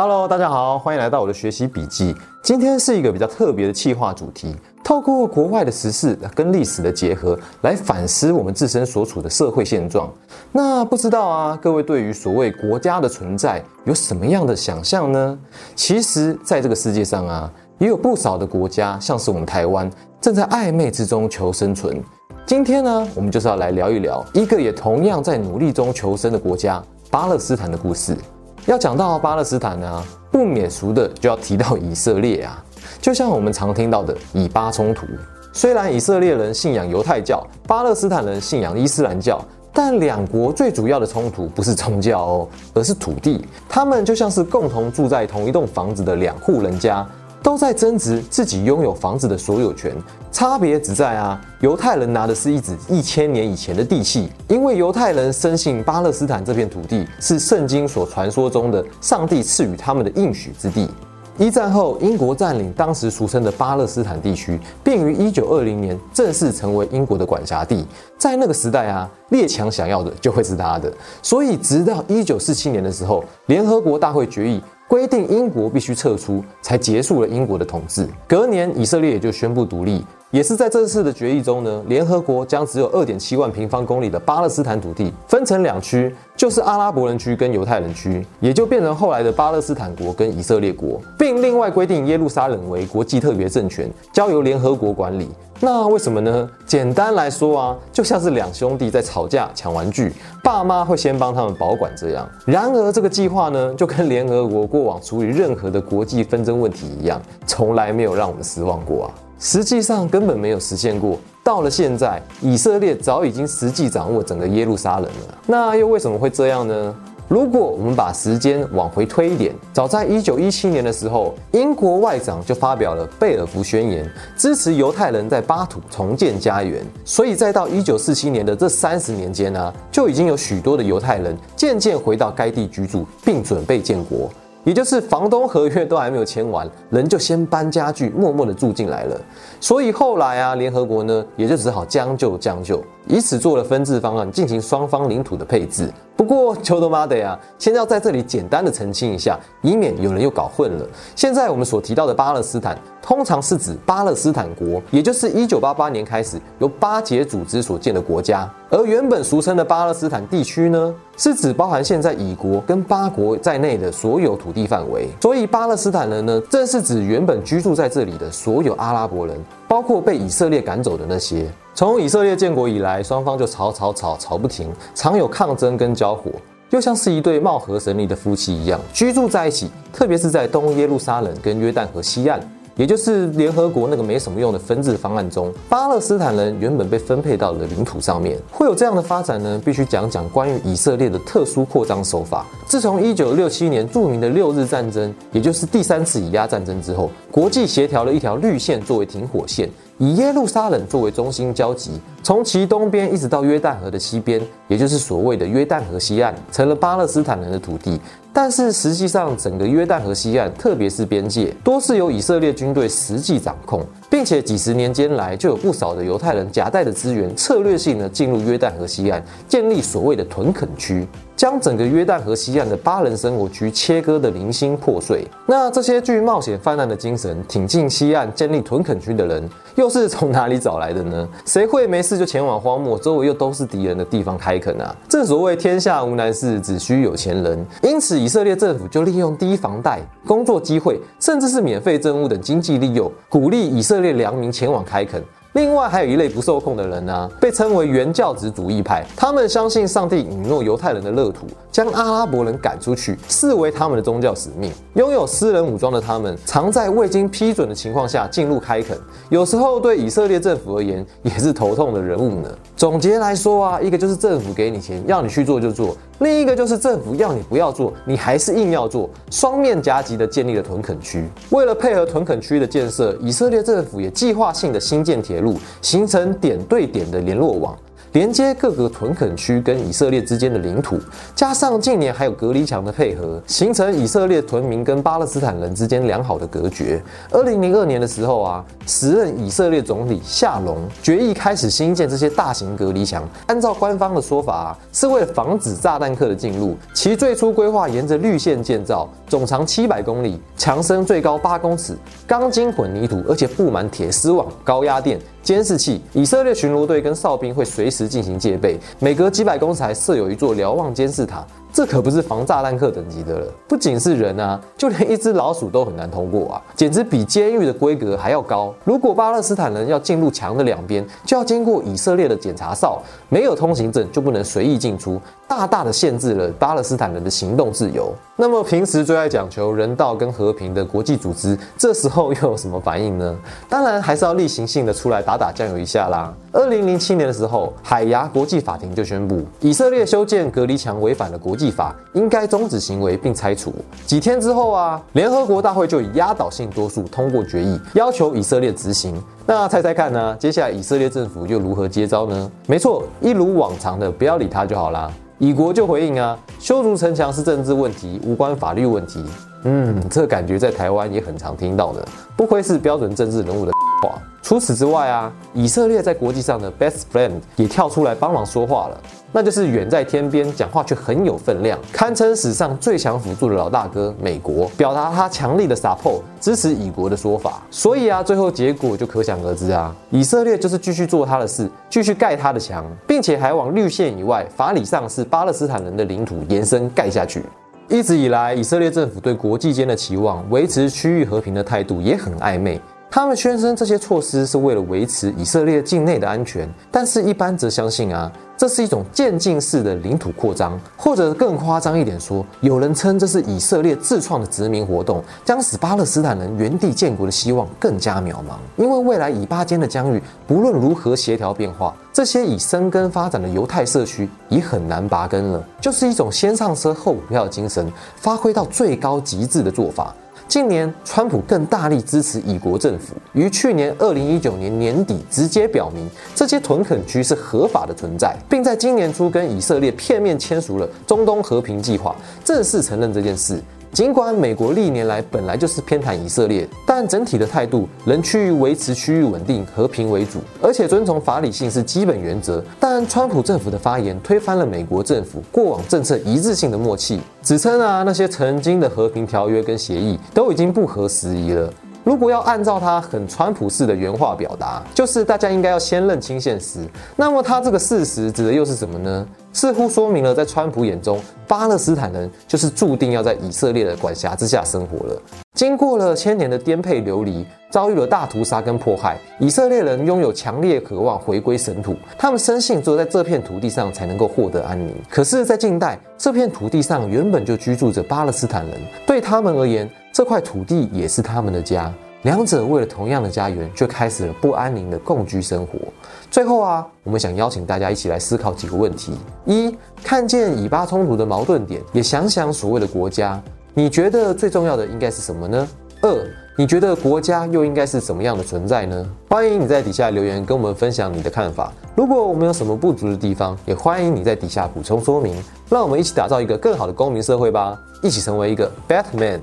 Hello，大家好，欢迎来到我的学习笔记。今天是一个比较特别的企划主题，透过国外的时事跟历史的结合，来反思我们自身所处的社会现状。那不知道啊，各位对于所谓国家的存在有什么样的想象呢？其实，在这个世界上啊，也有不少的国家，像是我们台湾，正在暧昧之中求生存。今天呢，我们就是要来聊一聊一个也同样在努力中求生的国家——巴勒斯坦的故事。要讲到巴勒斯坦呢，不免俗的就要提到以色列啊。就像我们常听到的以巴冲突，虽然以色列人信仰犹太教，巴勒斯坦人信仰伊斯兰教，但两国最主要的冲突不是宗教哦，而是土地。他们就像是共同住在同一栋房子的两户人家。都在争执自己拥有房子的所有权，差别只在啊，犹太人拿的是一纸一千年以前的地契，因为犹太人深信巴勒斯坦这片土地是圣经所传说中的上帝赐予他们的应许之地。一战后，英国占领当时俗称的巴勒斯坦地区，并于一九二零年正式成为英国的管辖地。在那个时代啊，列强想要的就会是他的，所以直到一九四七年的时候，联合国大会决议。规定英国必须撤出，才结束了英国的统治。隔年，以色列也就宣布独立。也是在这次的决议中呢，联合国将只有二点七万平方公里的巴勒斯坦土地分成两区，就是阿拉伯人区跟犹太人区，也就变成后来的巴勒斯坦国跟以色列国，并另外规定耶路撒冷为国际特别政权，交由联合国管理。那为什么呢？简单来说啊，就像是两兄弟在吵架抢玩具，爸妈会先帮他们保管这样。然而这个计划呢，就跟联合国过往处理任何的国际纷争问题一样，从来没有让我们失望过啊。实际上根本没有实现过。到了现在，以色列早已经实际掌握整个耶路撒冷了。那又为什么会这样呢？如果我们把时间往回推一点，早在一九一七年的时候，英国外长就发表了贝尔福宣言，支持犹太人在巴土重建家园。所以再到一九四七年的这三十年间呢，就已经有许多的犹太人渐渐回到该地居住，并准备建国。也就是房东合约都还没有签完，人就先搬家具，默默的住进来了。所以后来啊，联合国呢也就只好将就将就，以此做了分治方案，进行双方领土的配置。不过，求多妈的呀，先要在这里简单的澄清一下，以免有人又搞混了。现在我们所提到的巴勒斯坦，通常是指巴勒斯坦国，也就是一九八八年开始由巴解组织所建的国家。而原本俗称的巴勒斯坦地区呢，是指包含现在以国跟巴国在内的所有土地范围。所以巴勒斯坦人呢，正是指原本居住在这里的所有阿拉伯人，包括被以色列赶走的那些。从以色列建国以来，双方就吵吵吵吵不停，常有抗争跟交火，又像是一对貌合神离的夫妻一样居住在一起。特别是在东耶路撒冷跟约旦河西岸，也就是联合国那个没什么用的分治方案中，巴勒斯坦人原本被分配到了领土上面。会有这样的发展呢？必须讲讲关于以色列的特殊扩张手法。自从一九六七年著名的六日战争，也就是第三次以压战争之后，国际协调了一条绿线作为停火线。以耶路撒冷作为中心交集，从其东边一直到约旦河的西边，也就是所谓的约旦河西岸，成了巴勒斯坦人的土地。但是实际上，整个约旦河西岸，特别是边界，多是由以色列军队实际掌控，并且几十年间来，就有不少的犹太人夹带的资源，策略性的进入约旦河西岸，建立所谓的屯垦区。将整个约旦河西岸的巴人生活区切割的零星破碎。那这些具冒险泛滥的精神，挺进西岸建立屯垦区的人，又是从哪里找来的呢？谁会没事就前往荒漠，周围又都是敌人的地方开垦啊？正所谓天下无难事，只需有钱人。因此，以色列政府就利用低房贷、工作机会，甚至是免费政务等经济利诱，鼓励以色列良民前往开垦。另外还有一类不受控的人呢，被称为原教旨主义派。他们相信上帝允诺犹太人的乐土，将阿拉伯人赶出去，视为他们的宗教使命。拥有私人武装的他们，常在未经批准的情况下进入开垦，有时候对以色列政府而言也是头痛的人物呢。总结来说啊，一个就是政府给你钱，要你去做就做。另一个就是政府要你不要做，你还是硬要做，双面夹击的建立了屯垦区。为了配合屯垦区的建设，以色列政府也计划性的新建铁路，形成点对点的联络网。连接各个屯垦区跟以色列之间的领土，加上近年还有隔离墙的配合，形成以色列屯民跟巴勒斯坦人之间良好的隔绝。二零零二年的时候啊，时任以色列总理夏隆决议开始新建这些大型隔离墙。按照官方的说法啊，是为了防止炸弹客的进入。其最初规划沿着绿线建造，总长七百公里，墙身最高八公尺，钢筋混凝土，而且布满铁丝网、高压电。监视器，以色列巡逻队跟哨兵会随时进行戒备，每隔几百公尺还设有一座瞭望监视塔。这可不是防炸弹客等级的了，不仅是人啊，就连一只老鼠都很难通过啊，简直比监狱的规格还要高。如果巴勒斯坦人要进入墙的两边，就要经过以色列的检查哨，没有通行证就不能随意进出，大大的限制了巴勒斯坦人的行动自由。那么平时最爱讲求人道跟和平的国际组织，这时候又有什么反应呢？当然还是要例行性的出来打打酱油一下啦。二零零七年的时候，海牙国际法庭就宣布，以色列修建隔离墙违反了国际法，应该终止行为并拆除。几天之后啊，联合国大会就以压倒性多数通过决议，要求以色列执行。那猜猜看呢？接下来以色列政府又如何接招呢？没错，一如往常的，不要理他就好啦。以国就回应啊，修筑城墙是政治问题，无关法律问题。嗯，这感觉在台湾也很常听到的，不愧是标准政治人物的除此之外啊，以色列在国际上的 best friend 也跳出来帮忙说话了，那就是远在天边，讲话却很有分量，堪称史上最强辅助的老大哥美国，表达他强力的 support 支持以国的说法。所以啊，最后结果就可想而知啊，以色列就是继续做他的事，继续盖他的墙，并且还往绿线以外，法理上是巴勒斯坦人的领土延伸盖下去。一直以来，以色列政府对国际间的期望、维持区域和平的态度也很暧昧。他们宣称这些措施是为了维持以色列境内的安全，但是一般则相信啊，这是一种渐进式的领土扩张，或者更夸张一点说，有人称这是以色列自创的殖民活动，将使巴勒斯坦人原地建国的希望更加渺茫。因为未来以巴间的疆域不论如何协调变化，这些已生根发展的犹太社区已很难拔根了，就是一种先上车后补票的精神发挥到最高极致的做法。近年，川普更大力支持以国政府，于去年二零一九年年底直接表明这些屯垦区是合法的存在，并在今年初跟以色列片面签署了中东和平计划，正式承认这件事。尽管美国历年来本来就是偏袒以色列，但整体的态度仍趋于维持区域稳定和平为主，而且遵从法理性是基本原则。但川普政府的发言推翻了美国政府过往政策一致性的默契，指称啊那些曾经的和平条约跟协议都已经不合时宜了。如果要按照他很川普式的原话表达，就是大家应该要先认清现实。那么他这个事实指的又是什么呢？似乎说明了在川普眼中，巴勒斯坦人就是注定要在以色列的管辖之下生活了。经过了千年的颠沛流离，遭遇了大屠杀跟迫害，以色列人拥有强烈渴望回归神土。他们深信只有在这片土地上才能够获得安宁。可是，在近代，这片土地上原本就居住着巴勒斯坦人，对他们而言，这块土地也是他们的家。两者为了同样的家园，却开始了不安宁的共居生活。最后啊，我们想邀请大家一起来思考几个问题：一、看见以巴冲突的矛盾点，也想想所谓的国家，你觉得最重要的应该是什么呢？二、你觉得国家又应该是怎么样的存在呢？欢迎你在底下留言跟我们分享你的看法。如果我们有什么不足的地方，也欢迎你在底下补充说明。让我们一起打造一个更好的公民社会吧，一起成为一个 Batman。